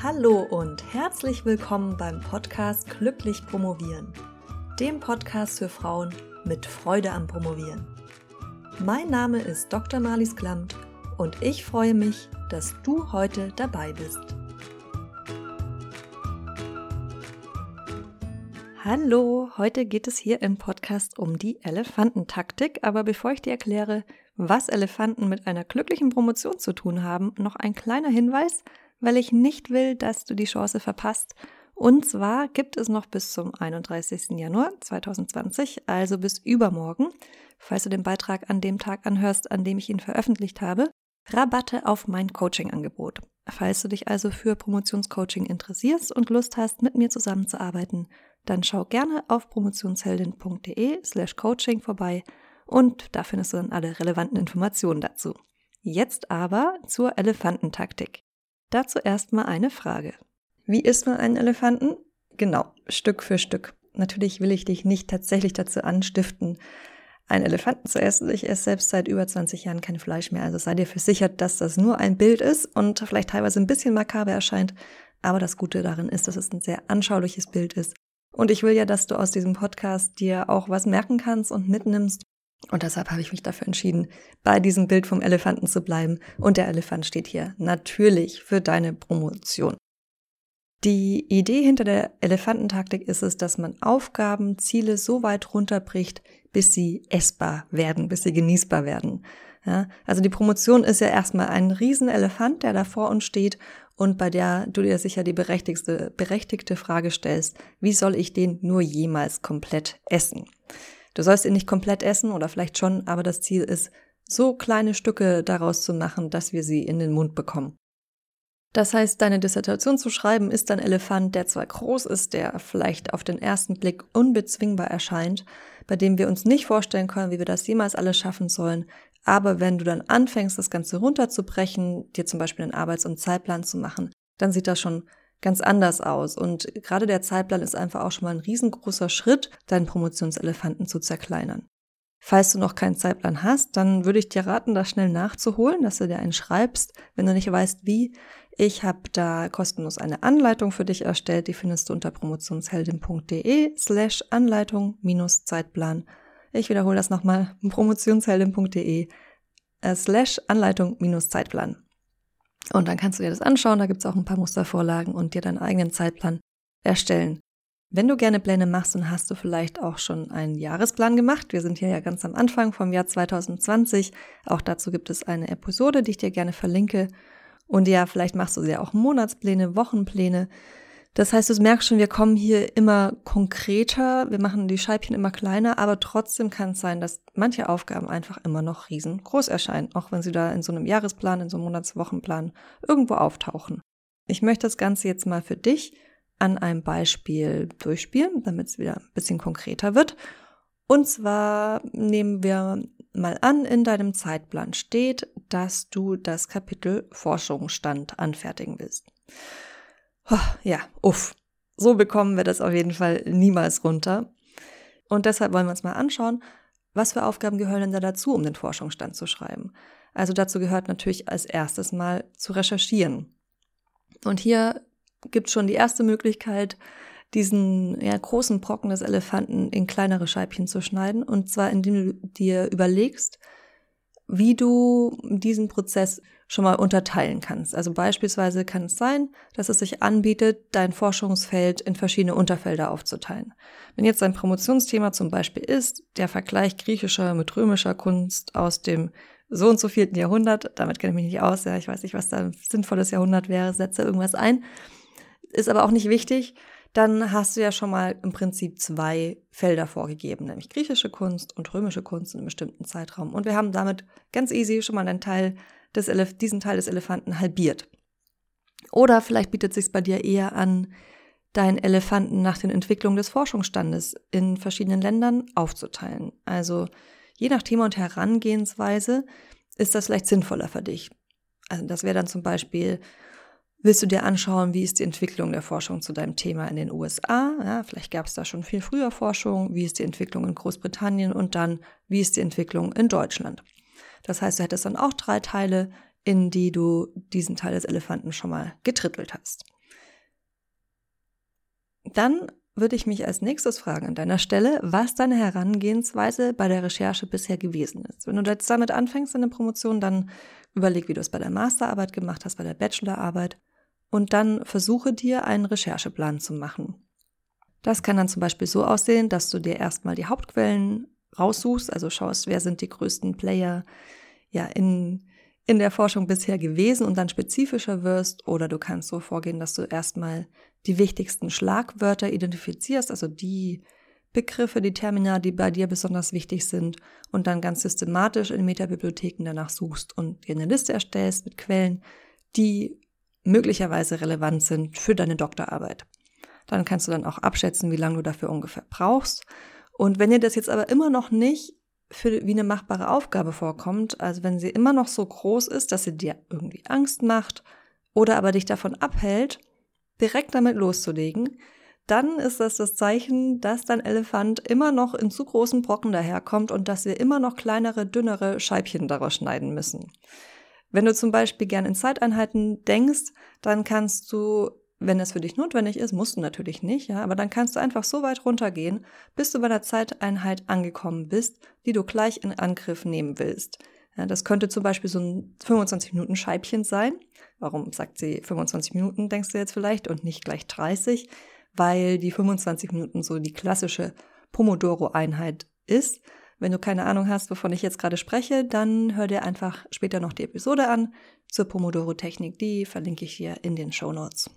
Hallo und herzlich willkommen beim Podcast Glücklich Promovieren, dem Podcast für Frauen mit Freude am Promovieren. Mein Name ist Dr. Marlies Klamt und ich freue mich, dass du heute dabei bist. Hallo, heute geht es hier im Podcast um die Elefantentaktik, aber bevor ich dir erkläre, was Elefanten mit einer glücklichen Promotion zu tun haben, noch ein kleiner Hinweis, weil ich nicht will, dass du die Chance verpasst. Und zwar gibt es noch bis zum 31. Januar 2020, also bis übermorgen, falls du den Beitrag an dem Tag anhörst, an dem ich ihn veröffentlicht habe, Rabatte auf mein Coaching-Angebot. Falls du dich also für Promotionscoaching interessierst und Lust hast, mit mir zusammenzuarbeiten, dann schau gerne auf promotionsheldin.de slash coaching vorbei und da findest du dann alle relevanten Informationen dazu. Jetzt aber zur Elefantentaktik. Dazu erstmal eine Frage. Wie isst man einen Elefanten? Genau, Stück für Stück. Natürlich will ich dich nicht tatsächlich dazu anstiften, einen Elefanten zu essen. Ich esse selbst seit über 20 Jahren kein Fleisch mehr, also sei dir versichert, dass das nur ein Bild ist und vielleicht teilweise ein bisschen makaber erscheint. Aber das Gute darin ist, dass es ein sehr anschauliches Bild ist. Und ich will ja, dass du aus diesem Podcast dir auch was merken kannst und mitnimmst. Und deshalb habe ich mich dafür entschieden, bei diesem Bild vom Elefanten zu bleiben. Und der Elefant steht hier natürlich für deine Promotion. Die Idee hinter der Elefantentaktik ist es, dass man Aufgaben, Ziele so weit runterbricht, bis sie essbar werden, bis sie genießbar werden. Ja, also die Promotion ist ja erstmal ein Riesenelefant, der da vor uns steht und bei der du dir sicher die berechtigte, berechtigte Frage stellst, wie soll ich den nur jemals komplett essen? Du sollst ihn nicht komplett essen oder vielleicht schon, aber das Ziel ist, so kleine Stücke daraus zu machen, dass wir sie in den Mund bekommen. Das heißt, deine Dissertation zu schreiben ist ein Elefant, der zwar groß ist, der vielleicht auf den ersten Blick unbezwingbar erscheint, bei dem wir uns nicht vorstellen können, wie wir das jemals alles schaffen sollen, aber wenn du dann anfängst, das Ganze runterzubrechen, dir zum Beispiel einen Arbeits- und Zeitplan zu machen, dann sieht das schon ganz anders aus. Und gerade der Zeitplan ist einfach auch schon mal ein riesengroßer Schritt, deinen Promotionselefanten zu zerkleinern. Falls du noch keinen Zeitplan hast, dann würde ich dir raten, das schnell nachzuholen, dass du dir einen schreibst. Wenn du nicht weißt, wie, ich habe da kostenlos eine Anleitung für dich erstellt. Die findest du unter promotionsheldin.de slash Anleitung minus Zeitplan. Ich wiederhole das nochmal, promotionsheldin.de slash Anleitung minus Zeitplan. Und dann kannst du dir das anschauen, da gibt es auch ein paar Mustervorlagen und dir deinen eigenen Zeitplan erstellen. Wenn du gerne Pläne machst, dann hast du vielleicht auch schon einen Jahresplan gemacht. Wir sind hier ja ganz am Anfang vom Jahr 2020. Auch dazu gibt es eine Episode, die ich dir gerne verlinke. Und ja, vielleicht machst du dir auch Monatspläne, Wochenpläne. Das heißt, du merkst schon, wir kommen hier immer konkreter, wir machen die Scheibchen immer kleiner, aber trotzdem kann es sein, dass manche Aufgaben einfach immer noch riesengroß erscheinen, auch wenn sie da in so einem Jahresplan, in so einem Monatswochenplan irgendwo auftauchen. Ich möchte das Ganze jetzt mal für dich an einem Beispiel durchspielen, damit es wieder ein bisschen konkreter wird. Und zwar nehmen wir mal an, in deinem Zeitplan steht, dass du das Kapitel Forschungsstand anfertigen willst. Ja, uff. So bekommen wir das auf jeden Fall niemals runter. Und deshalb wollen wir uns mal anschauen, was für Aufgaben gehören denn da dazu, um den Forschungsstand zu schreiben. Also dazu gehört natürlich als erstes mal zu recherchieren. Und hier gibt schon die erste Möglichkeit, diesen ja, großen Brocken des Elefanten in kleinere Scheibchen zu schneiden. Und zwar indem du dir überlegst, wie du diesen Prozess schon mal unterteilen kannst. Also beispielsweise kann es sein, dass es sich anbietet, dein Forschungsfeld in verschiedene Unterfelder aufzuteilen. Wenn jetzt dein Promotionsthema zum Beispiel ist, der Vergleich griechischer mit römischer Kunst aus dem so und so vierten Jahrhundert, damit kenne ich mich nicht aus, ja, ich weiß nicht, was da ein sinnvolles Jahrhundert wäre, setze irgendwas ein, ist aber auch nicht wichtig, dann hast du ja schon mal im Prinzip zwei Felder vorgegeben, nämlich griechische Kunst und römische Kunst in einem bestimmten Zeitraum. Und wir haben damit ganz easy schon mal einen Teil des Elef diesen Teil des Elefanten halbiert. Oder vielleicht bietet es sich bei dir eher an, deinen Elefanten nach den Entwicklungen des Forschungsstandes in verschiedenen Ländern aufzuteilen. Also je nach Thema und Herangehensweise ist das vielleicht sinnvoller für dich. Also das wäre dann zum Beispiel Willst du dir anschauen, wie ist die Entwicklung der Forschung zu deinem Thema in den USA? Ja, vielleicht gab es da schon viel früher Forschung. Wie ist die Entwicklung in Großbritannien? Und dann, wie ist die Entwicklung in Deutschland? Das heißt, du hättest dann auch drei Teile, in die du diesen Teil des Elefanten schon mal getrittelt hast. Dann würde ich mich als nächstes fragen an deiner Stelle, was deine Herangehensweise bei der Recherche bisher gewesen ist. Wenn du jetzt damit anfängst in der Promotion, dann überleg, wie du es bei der Masterarbeit gemacht hast, bei der Bachelorarbeit und dann versuche dir einen Rechercheplan zu machen. Das kann dann zum Beispiel so aussehen, dass du dir erstmal die Hauptquellen raussuchst, also schaust, wer sind die größten Player ja in, in der Forschung bisher gewesen und dann spezifischer wirst oder du kannst so vorgehen, dass du erstmal die wichtigsten Schlagwörter identifizierst, also die Begriffe, die Termina, die bei dir besonders wichtig sind und dann ganz systematisch in Metabibliotheken danach suchst und dir eine Liste erstellst mit Quellen, die möglicherweise relevant sind für deine Doktorarbeit. Dann kannst du dann auch abschätzen, wie lange du dafür ungefähr brauchst. Und wenn dir das jetzt aber immer noch nicht für wie eine machbare Aufgabe vorkommt, also wenn sie immer noch so groß ist, dass sie dir irgendwie Angst macht oder aber dich davon abhält, direkt damit loszulegen, dann ist das das Zeichen, dass dein Elefant immer noch in zu großen Brocken daherkommt und dass wir immer noch kleinere, dünnere Scheibchen daraus schneiden müssen. Wenn du zum Beispiel gern in Zeiteinheiten denkst, dann kannst du, wenn es für dich notwendig ist, musst du natürlich nicht, ja, aber dann kannst du einfach so weit runtergehen, bis du bei der Zeiteinheit angekommen bist, die du gleich in Angriff nehmen willst. Ja, das könnte zum Beispiel so ein 25 Minuten Scheibchen sein. Warum sagt sie 25 Minuten, denkst du jetzt vielleicht, und nicht gleich 30? Weil die 25 Minuten so die klassische Pomodoro-Einheit ist. Wenn du keine Ahnung hast, wovon ich jetzt gerade spreche, dann hör dir einfach später noch die Episode an zur Pomodoro-Technik. Die verlinke ich hier in den Show Notes.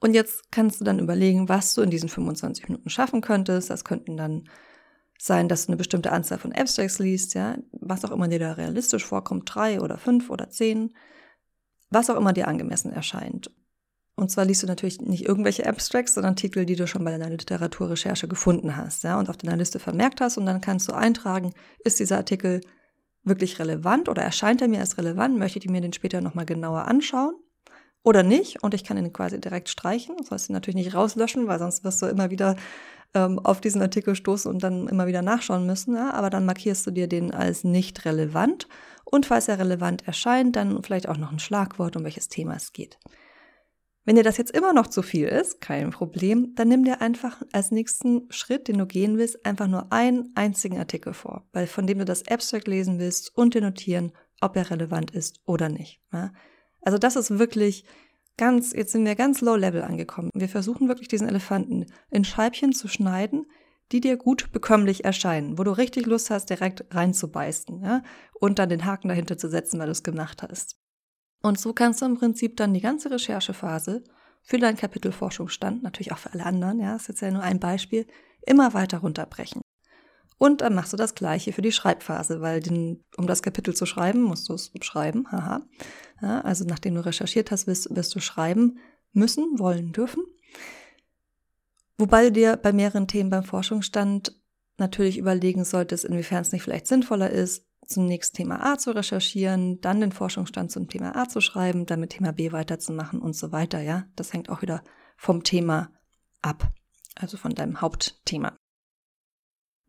Und jetzt kannst du dann überlegen, was du in diesen 25 Minuten schaffen könntest. Das könnten dann sein, dass du eine bestimmte Anzahl von Abstracts liest, ja, was auch immer dir da realistisch vorkommt, drei oder fünf oder zehn, was auch immer dir angemessen erscheint. Und zwar liest du natürlich nicht irgendwelche Abstracts, sondern Titel, die du schon bei deiner Literaturrecherche gefunden hast, ja, und auf deiner Liste vermerkt hast. Und dann kannst du eintragen, ist dieser Artikel wirklich relevant oder erscheint er mir als relevant? Möchte ich mir den später nochmal genauer anschauen? Oder nicht? Und ich kann ihn quasi direkt streichen. Das sollst du natürlich nicht rauslöschen, weil sonst wirst du immer wieder ähm, auf diesen Artikel stoßen und dann immer wieder nachschauen müssen. Ja? Aber dann markierst du dir den als nicht relevant. Und falls er relevant erscheint, dann vielleicht auch noch ein Schlagwort, um welches Thema es geht. Wenn dir das jetzt immer noch zu viel ist, kein Problem, dann nimm dir einfach als nächsten Schritt, den du gehen willst, einfach nur einen einzigen Artikel vor, weil von dem du das Abstract lesen willst und dir notieren, ob er relevant ist oder nicht. Also das ist wirklich ganz, jetzt sind wir ganz low level angekommen. Wir versuchen wirklich diesen Elefanten in Scheibchen zu schneiden, die dir gut bekömmlich erscheinen, wo du richtig Lust hast, direkt reinzubeißen, ja, und dann den Haken dahinter zu setzen, weil du es gemacht hast. Und so kannst du im Prinzip dann die ganze Recherchephase für dein Kapitel Forschungsstand, natürlich auch für alle anderen, ja, ist jetzt ja nur ein Beispiel, immer weiter runterbrechen. Und dann machst du das Gleiche für die Schreibphase, weil den, um das Kapitel zu schreiben, musst du es schreiben, haha. Ja, also nachdem du recherchiert hast, wirst, wirst du schreiben müssen, wollen, dürfen. Wobei du dir bei mehreren Themen beim Forschungsstand natürlich überlegen solltest, inwiefern es nicht vielleicht sinnvoller ist, zunächst Thema A zu recherchieren, dann den Forschungsstand zum Thema A zu schreiben, dann mit Thema B weiterzumachen und so weiter, ja. Das hängt auch wieder vom Thema ab, also von deinem Hauptthema.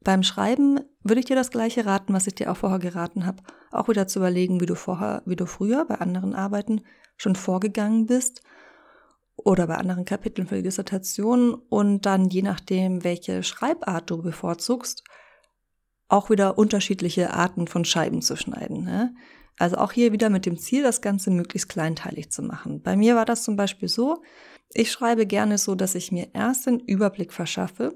Beim Schreiben würde ich dir das gleiche raten, was ich dir auch vorher geraten habe, auch wieder zu überlegen, wie du vorher, wie du früher bei anderen Arbeiten schon vorgegangen bist oder bei anderen Kapiteln für die Dissertation und dann je nachdem, welche Schreibart du bevorzugst, auch wieder unterschiedliche Arten von Scheiben zu schneiden. Ne? Also auch hier wieder mit dem Ziel, das Ganze möglichst kleinteilig zu machen. Bei mir war das zum Beispiel so, ich schreibe gerne so, dass ich mir erst einen Überblick verschaffe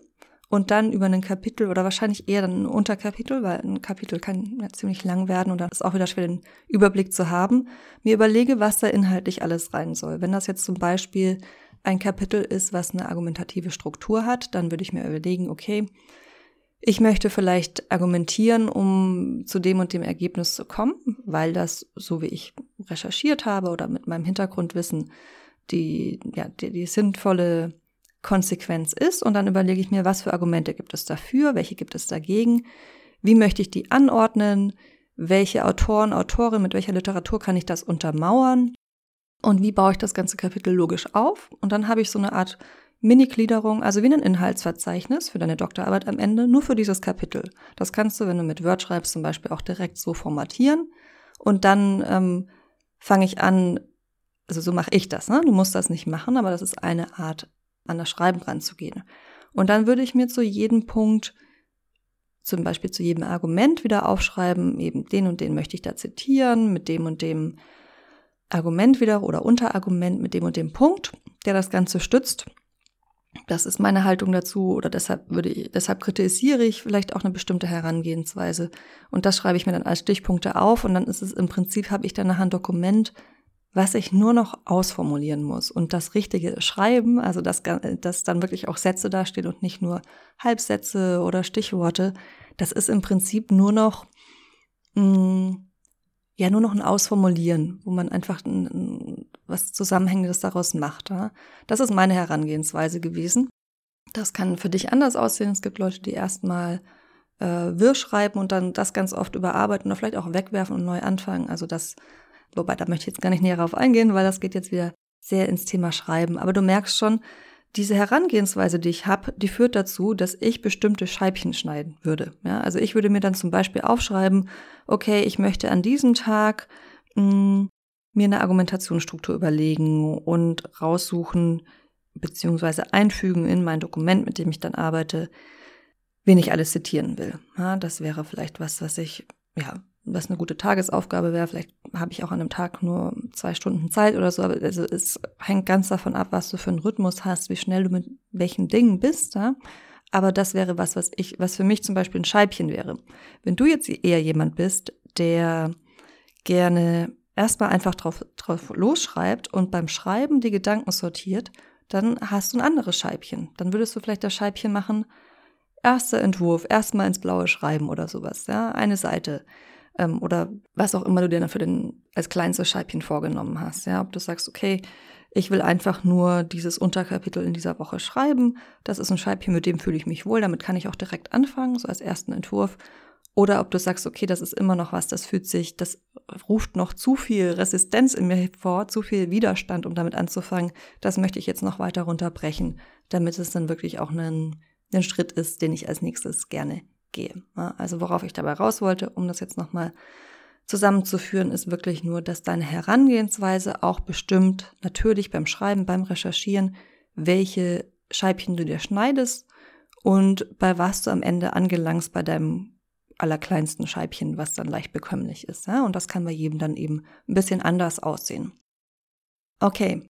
und dann über ein Kapitel oder wahrscheinlich eher dann ein Unterkapitel, weil ein Kapitel kann ja ziemlich lang werden und dann ist auch wieder schwer, den Überblick zu haben, mir überlege, was da inhaltlich alles rein soll. Wenn das jetzt zum Beispiel ein Kapitel ist, was eine argumentative Struktur hat, dann würde ich mir überlegen, okay, ich möchte vielleicht argumentieren, um zu dem und dem Ergebnis zu kommen, weil das, so wie ich recherchiert habe oder mit meinem Hintergrundwissen, die, ja, die, die sinnvolle Konsequenz ist. Und dann überlege ich mir, was für Argumente gibt es dafür, welche gibt es dagegen, wie möchte ich die anordnen, welche Autoren, Autorinnen, mit welcher Literatur kann ich das untermauern und wie baue ich das ganze Kapitel logisch auf. Und dann habe ich so eine Art Mini-Gliederung, also wie ein Inhaltsverzeichnis für deine Doktorarbeit am Ende, nur für dieses Kapitel. Das kannst du, wenn du mit Word schreibst, zum Beispiel auch direkt so formatieren. Und dann ähm, fange ich an, also so mache ich das, ne? Du musst das nicht machen, aber das ist eine Art an das Schreiben ranzugehen. Und dann würde ich mir zu jedem Punkt, zum Beispiel zu jedem Argument wieder aufschreiben, eben den und den möchte ich da zitieren, mit dem und dem Argument wieder oder Unterargument mit dem und dem Punkt, der das Ganze stützt. Das ist meine Haltung dazu oder deshalb würde ich, deshalb kritisiere ich vielleicht auch eine bestimmte Herangehensweise. Und das schreibe ich mir dann als Stichpunkte auf und dann ist es im Prinzip habe ich dann nachher ein Dokument, was ich nur noch ausformulieren muss. Und das richtige Schreiben, also dass, dass dann wirklich auch Sätze dastehen und nicht nur Halbsätze oder Stichworte, das ist im Prinzip nur noch mh, mm, ja nur noch ein Ausformulieren, wo man einfach ein, ein, was Zusammenhängendes daraus macht. Ja? Das ist meine Herangehensweise gewesen. Das kann für dich anders aussehen. Es gibt Leute, die erstmal äh, wirr schreiben und dann das ganz oft überarbeiten oder vielleicht auch wegwerfen und neu anfangen. Also das, wobei da möchte ich jetzt gar nicht näher darauf eingehen, weil das geht jetzt wieder sehr ins Thema Schreiben. Aber du merkst schon, diese Herangehensweise, die ich habe, die führt dazu, dass ich bestimmte Scheibchen schneiden würde. Ja, also ich würde mir dann zum Beispiel aufschreiben, okay, ich möchte an diesem Tag mh, hm, mir eine Argumentationsstruktur überlegen und raussuchen beziehungsweise einfügen in mein Dokument, mit dem ich dann arbeite, wen ich alles zitieren will. Ja, das wäre vielleicht was, was ich ja was eine gute Tagesaufgabe wäre. Vielleicht habe ich auch an einem Tag nur zwei Stunden Zeit oder so. Also es hängt ganz davon ab, was du für einen Rhythmus hast, wie schnell du mit welchen Dingen bist. Ja? Aber das wäre was, was ich, was für mich zum Beispiel ein Scheibchen wäre. Wenn du jetzt eher jemand bist, der gerne erstmal einfach drauf, drauf losschreibt und beim Schreiben die Gedanken sortiert, dann hast du ein anderes Scheibchen. Dann würdest du vielleicht das Scheibchen machen, erster Entwurf, erstmal ins Blaue schreiben oder sowas, ja, eine Seite ähm, oder was auch immer du dir dann für den als kleinstes Scheibchen vorgenommen hast. Ja, ob du sagst, okay, ich will einfach nur dieses Unterkapitel in dieser Woche schreiben. Das ist ein Scheibchen, mit dem fühle ich mich wohl. Damit kann ich auch direkt anfangen, so als ersten Entwurf. Oder ob du sagst, okay, das ist immer noch was, das fühlt sich, das ruft noch zu viel Resistenz in mir vor, zu viel Widerstand, um damit anzufangen. Das möchte ich jetzt noch weiter runterbrechen, damit es dann wirklich auch ein, ein Schritt ist, den ich als nächstes gerne gehe. Also worauf ich dabei raus wollte, um das jetzt nochmal zusammenzuführen, ist wirklich nur, dass deine Herangehensweise auch bestimmt, natürlich beim Schreiben, beim Recherchieren, welche Scheibchen du dir schneidest und bei was du am Ende angelangst bei deinem allerkleinsten Scheibchen, was dann leicht bekömmlich ist. Und das kann bei jedem dann eben ein bisschen anders aussehen. Okay.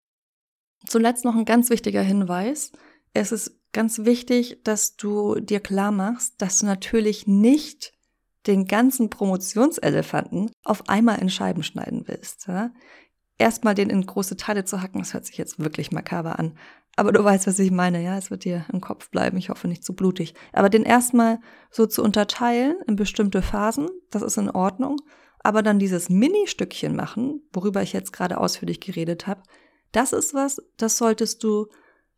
Zuletzt noch ein ganz wichtiger Hinweis. Es ist ganz wichtig, dass du dir klar machst, dass du natürlich nicht den ganzen Promotionselefanten auf einmal in Scheiben schneiden willst. Ja? Erstmal den in große Teile zu hacken, das hört sich jetzt wirklich makaber an. Aber du weißt, was ich meine, ja, es wird dir im Kopf bleiben, ich hoffe nicht zu blutig. Aber den erstmal so zu unterteilen in bestimmte Phasen, das ist in Ordnung. Aber dann dieses Mini-Stückchen machen, worüber ich jetzt gerade ausführlich geredet habe, das ist was, das solltest du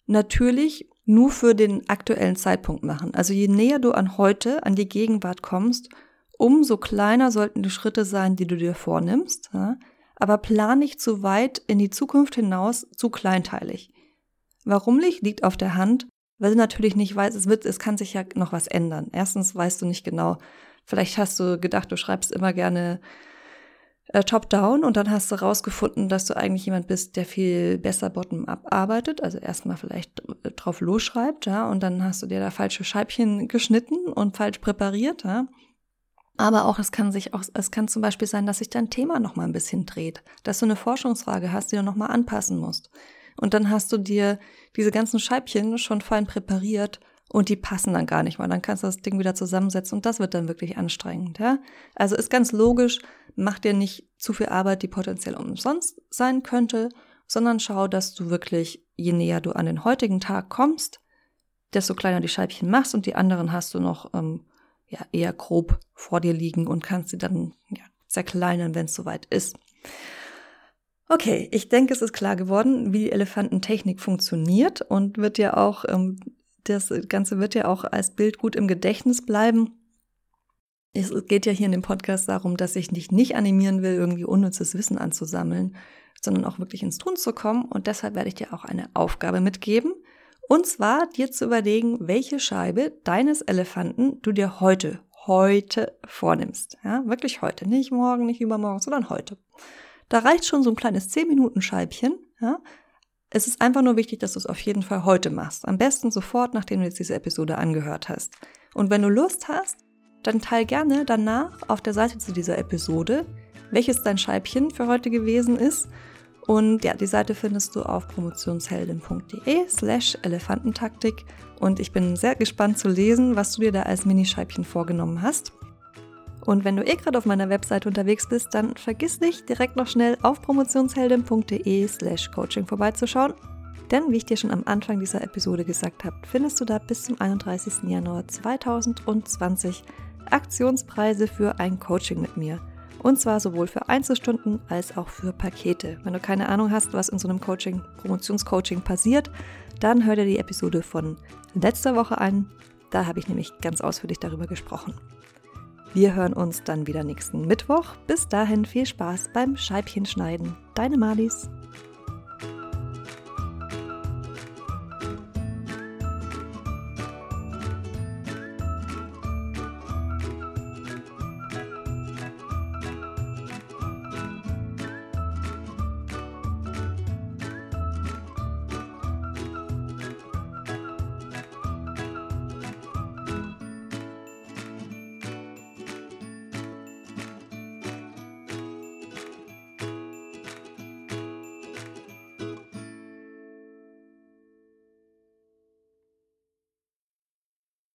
natürlich nur für den aktuellen Zeitpunkt machen. Also je näher du an heute, an die Gegenwart kommst, umso kleiner sollten die Schritte sein, die du dir vornimmst. Ja? Aber plan nicht zu weit in die Zukunft hinaus, zu kleinteilig. Warum nicht, liegt auf der Hand, weil du natürlich nicht weißt, es wird, es kann sich ja noch was ändern. Erstens weißt du nicht genau, vielleicht hast du gedacht, du schreibst immer gerne äh, top-down und dann hast du rausgefunden, dass du eigentlich jemand bist, der viel besser bottom-up arbeitet, also erstmal vielleicht drauf losschreibt, ja, und dann hast du dir da falsche Scheibchen geschnitten und falsch präpariert, ja. Aber auch es kann sich auch, es kann zum Beispiel sein, dass sich dein Thema noch mal ein bisschen dreht, dass du eine Forschungsfrage hast, die du noch mal anpassen musst. Und dann hast du dir diese ganzen Scheibchen schon fein präpariert und die passen dann gar nicht mal. Dann kannst du das Ding wieder zusammensetzen und das wird dann wirklich anstrengend, ja. Also ist ganz logisch, mach dir nicht zu viel Arbeit, die potenziell umsonst sein könnte, sondern schau, dass du wirklich, je näher du an den heutigen Tag kommst, desto kleiner die Scheibchen machst und die anderen hast du noch ähm, ja, eher grob vor dir liegen und kannst sie dann ja, zerkleinern, wenn es soweit ist. Okay, ich denke, es ist klar geworden, wie Elefantentechnik funktioniert und wird ja auch, ähm, das Ganze wird ja auch als Bild gut im Gedächtnis bleiben. Es geht ja hier in dem Podcast darum, dass ich dich nicht animieren will, irgendwie unnützes Wissen anzusammeln, sondern auch wirklich ins Tun zu kommen. Und deshalb werde ich dir auch eine Aufgabe mitgeben. Und zwar dir zu überlegen, welche Scheibe deines Elefanten du dir heute, heute vornimmst. Ja, wirklich heute. Nicht morgen, nicht übermorgen, sondern heute. Da reicht schon so ein kleines 10 Minuten Scheibchen. Ja, Es ist einfach nur wichtig, dass du es auf jeden Fall heute machst. Am besten sofort, nachdem du jetzt diese Episode angehört hast. Und wenn du Lust hast, dann teil gerne danach auf der Seite zu dieser Episode, welches dein Scheibchen für heute gewesen ist. Und ja, die Seite findest du auf promotionsheldin.de slash Elefantentaktik. Und ich bin sehr gespannt zu lesen, was du dir da als Minischeibchen vorgenommen hast. Und wenn du eh gerade auf meiner Webseite unterwegs bist, dann vergiss nicht, direkt noch schnell auf promotionsheldin.de slash coaching vorbeizuschauen. Denn wie ich dir schon am Anfang dieser Episode gesagt habe, findest du da bis zum 31. Januar 2020 Aktionspreise für ein Coaching mit mir. Und zwar sowohl für Einzelstunden als auch für Pakete. Wenn du keine Ahnung hast, was in so einem Coaching, Promotionscoaching passiert, dann hör dir die Episode von letzter Woche an. Da habe ich nämlich ganz ausführlich darüber gesprochen. Wir hören uns dann wieder nächsten Mittwoch. Bis dahin viel Spaß beim Scheibchenschneiden. Deine Malis.